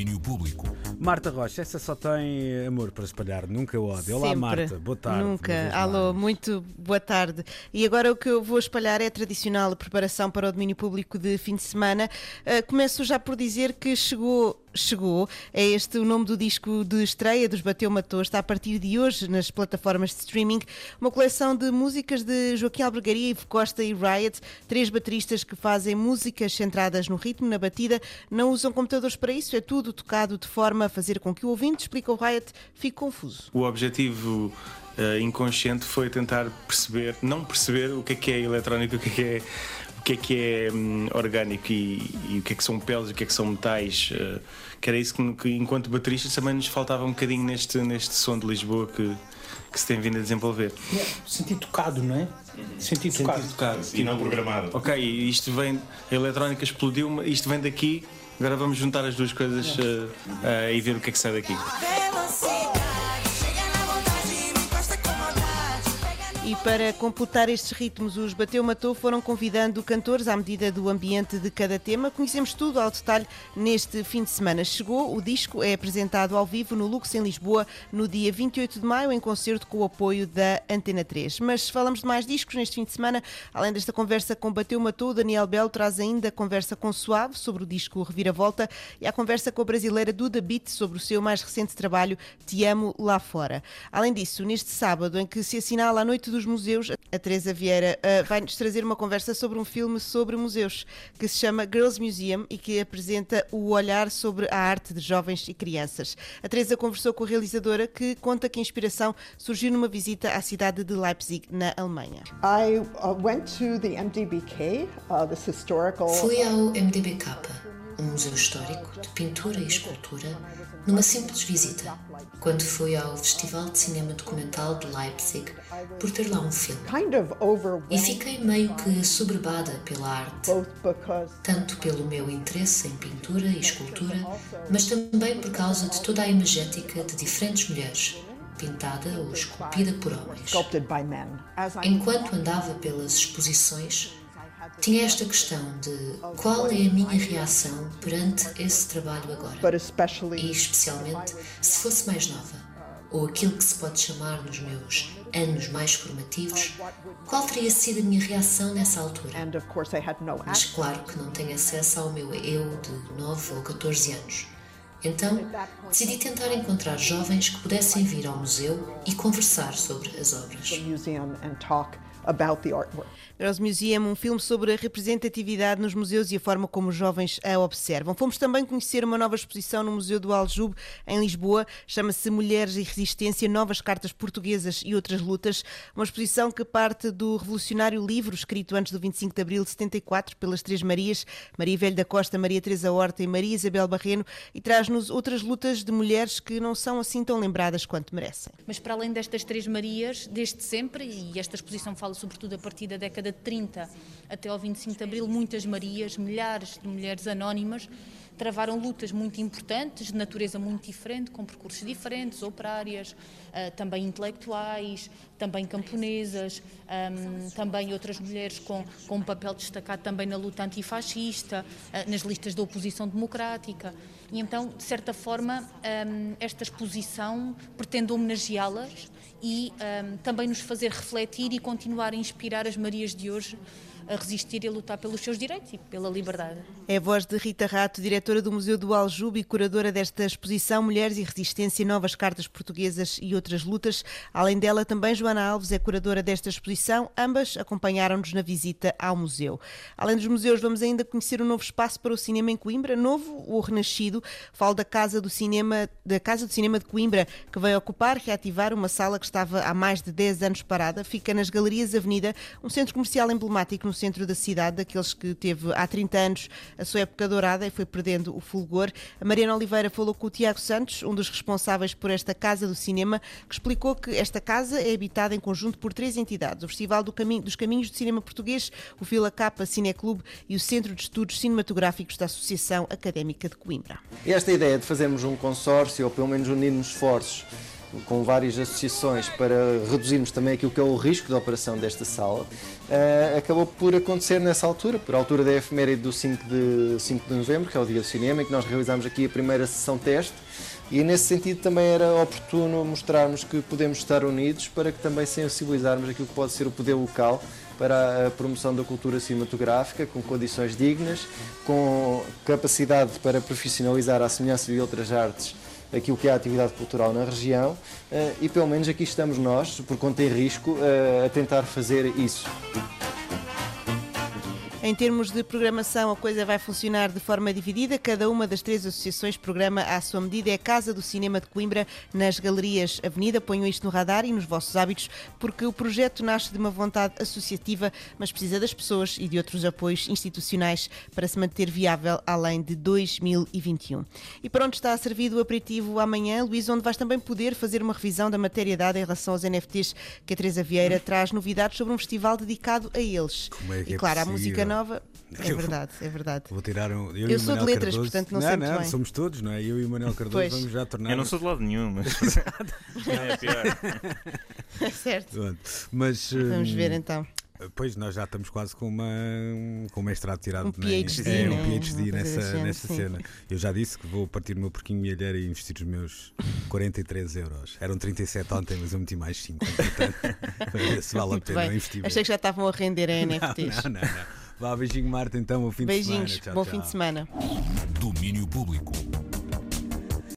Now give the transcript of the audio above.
domínio público. Marta Rocha, essa só tem amor para espalhar, nunca ódio. Olá. Marta, boa tarde. Nunca. Alô, muito boa tarde. E agora o que eu vou espalhar é a tradicional preparação para o domínio público de fim de semana. Ah, começo já por dizer que chegou. Chegou, é este o nome do disco de estreia dos Bateu Matou, está a partir de hoje nas plataformas de streaming. Uma coleção de músicas de Joaquim Albergaria, Ivo Costa e Riot, três bateristas que fazem músicas centradas no ritmo, na batida, não usam computadores para isso, é tudo tocado de forma fazer com que o ouvinte, explica o Riot, fique confuso. O objetivo eh, inconsciente foi tentar perceber, não perceber o que é que é eletrónico, o que é que é, o que é, que é hum, orgânico e, e o que é que são peles, o que é que são metais. eh, que era isso que, que, enquanto bateristas, também nos faltava um bocadinho neste, neste som de Lisboa que, que se tem vindo a desenvolver. Sentir tocado, não é? Sentir tocado. tocado. E não programado. Ok, isto vem, a eletrónica explodiu, isto vem daqui, agora vamos juntar as duas coisas eh, eh, e ver o que é que sai daqui. E para computar estes ritmos, os Bateu Matou foram convidando cantores à medida do ambiente de cada tema. Conhecemos tudo ao detalhe neste fim de semana. Chegou, o disco é apresentado ao vivo no Lux em Lisboa no dia 28 de maio, em concerto com o apoio da Antena 3. Mas falamos de mais discos neste fim de semana. Além desta conversa com Bateu Matou, Daniel Belo traz ainda conversa com Suave sobre o disco Reviravolta e a conversa com a brasileira Duda Beat sobre o seu mais recente trabalho Te Amo Lá Fora. Além disso, neste sábado, em que se assinala a Noite dos Museus, a Teresa Vieira uh, vai-nos trazer uma conversa sobre um filme sobre museus que se chama Girls Museum e que apresenta o olhar sobre a arte de jovens e crianças. A Teresa conversou com a realizadora que conta que a inspiração surgiu numa visita à cidade de Leipzig, na Alemanha. I uh, went to the MDBK, uh, this historical. Fui ao MDBK, um museu histórico de pintura e escultura, numa simples visita, quando fui ao Festival de Cinema Documental de Leipzig por ter lá um filme. E fiquei meio que assoberbada pela arte, tanto pelo meu interesse em pintura e escultura, mas também por causa de toda a imagética de diferentes mulheres, pintada ou esculpida por homens. Enquanto andava pelas exposições, tinha esta questão de qual é a minha reação perante esse trabalho agora. E especialmente se fosse mais nova, ou aquilo que se pode chamar nos meus anos mais formativos, qual teria sido a minha reação nessa altura? Mas claro que não tenho acesso ao meu eu de 9 ou 14 anos. Então, decidi tentar encontrar jovens que pudessem vir ao museu e conversar sobre as obras. Girls Museum, um filme sobre a representatividade nos museus e a forma como os jovens a observam. Fomos também conhecer uma nova exposição no Museu do Aljube, em Lisboa. Chama-se Mulheres e Resistência, Novas Cartas Portuguesas e Outras Lutas. Uma exposição que parte do revolucionário livro escrito antes do 25 de abril de 74 pelas Três Marias, Maria Velho da Costa, Maria Teresa Horta e Maria Isabel Barreno, e traz-nos outras lutas de mulheres que não são assim tão lembradas quanto merecem. Mas para além destas três Marias, desde sempre, e esta exposição fala sobretudo a partir da década de 30 até ao 25 de Abril, muitas Marias, milhares de mulheres anónimas, travaram lutas muito importantes, de natureza muito diferente, com percursos diferentes, operárias, ah, também intelectuais, também camponesas, também outras mulheres com, com um papel destacado também na luta antifascista, ah, nas listas da oposição democrática. E então, de certa forma, ahm, esta exposição pretende homenageá-las e ahm, também nos fazer refletir e continuar a inspirar as Marias de hoje a resistir e a lutar pelos seus direitos e pela liberdade. É a voz de Rita Rato, diretora do Museu do Aljube e curadora desta exposição Mulheres e Resistência, Novas Cartas Portuguesas e Outras Lutas. Além dela, também Joana Alves é curadora desta exposição. Ambas acompanharam-nos na visita ao museu. Além dos museus, vamos ainda conhecer um novo espaço para o cinema em Coimbra, novo ou renascido. Falo da Casa do Cinema, da Casa do Cinema de Coimbra, que vai ocupar, reativar uma sala que estava há mais de 10 anos parada. Fica nas Galerias Avenida, um centro comercial emblemático no centro da cidade, daqueles que teve há 30 anos a sua época dourada e foi perdendo o fulgor. A Mariana Oliveira falou com o Tiago Santos, um dos responsáveis por esta Casa do Cinema, que explicou que esta casa é habitada em conjunto por três entidades: o Festival do Caminho- dos Caminhos de Cinema Português, o Vila Capa Cineclube e o Centro de Estudos Cinematográficos da Associação Académica de Coimbra. Esta ideia de fazermos um consórcio, ou pelo menos unirmos esforços, com várias associações para reduzirmos também aquilo que é o risco de operação desta sala, eh, acabou por acontecer nessa altura, por altura da efeméride do 5 de, 5 de novembro, que é o dia do cinema, em que nós realizámos aqui a primeira sessão teste. E nesse sentido também era oportuno mostrarmos que podemos estar unidos para que também sensibilizarmos aquilo que pode ser o poder local para a promoção da cultura cinematográfica, com condições dignas, com capacidade para profissionalizar à semelhança de outras artes aquilo que é a atividade cultural na região eh, e pelo menos aqui estamos nós, por conta em risco, eh, a tentar fazer isso. Em termos de programação, a coisa vai funcionar de forma dividida. Cada uma das três associações programa à sua medida. É a Casa do Cinema de Coimbra, nas Galerias Avenida. Ponham isto no radar e nos vossos hábitos, porque o projeto nasce de uma vontade associativa, mas precisa das pessoas e de outros apoios institucionais para se manter viável além de 2021. E para onde está servido o aperitivo amanhã, Luís, onde vais também poder fazer uma revisão da matéria dada em relação aos NFTs, que a Teresa Vieira traz novidades sobre um festival dedicado a eles. Como é que e é claro, a possível? música nova. É verdade, é verdade. Vou tirar um. Eu, Eu sou de letras, Cardoso- portanto não sei muito bem. somos todos, não é? Eu e o Manuel Cardoso Pois. vamos já tornar. Eu não sou de lado nenhum, mas. é pior. certo. Pronto. Mas, Vamos hum, ver então. Pois nós já estamos quase com uma com um mestrado tirado Um na- PhD, é, um né? PhD nessa, género, nessa sim. cena. Eu já disse que vou partir o meu porquinho milheiro e investir os meus 43 euros. Eram 37 ontem, mas eu meti mais 5. Portanto, para ver se vale a pena investir. Achei que já estavam a render a Não, NFTs. não, não, não. Vá, beijinho, Marta, então. Bom fim Beijinhos, de semana. Tchau, bom tchau. fim de semana. Domínio público.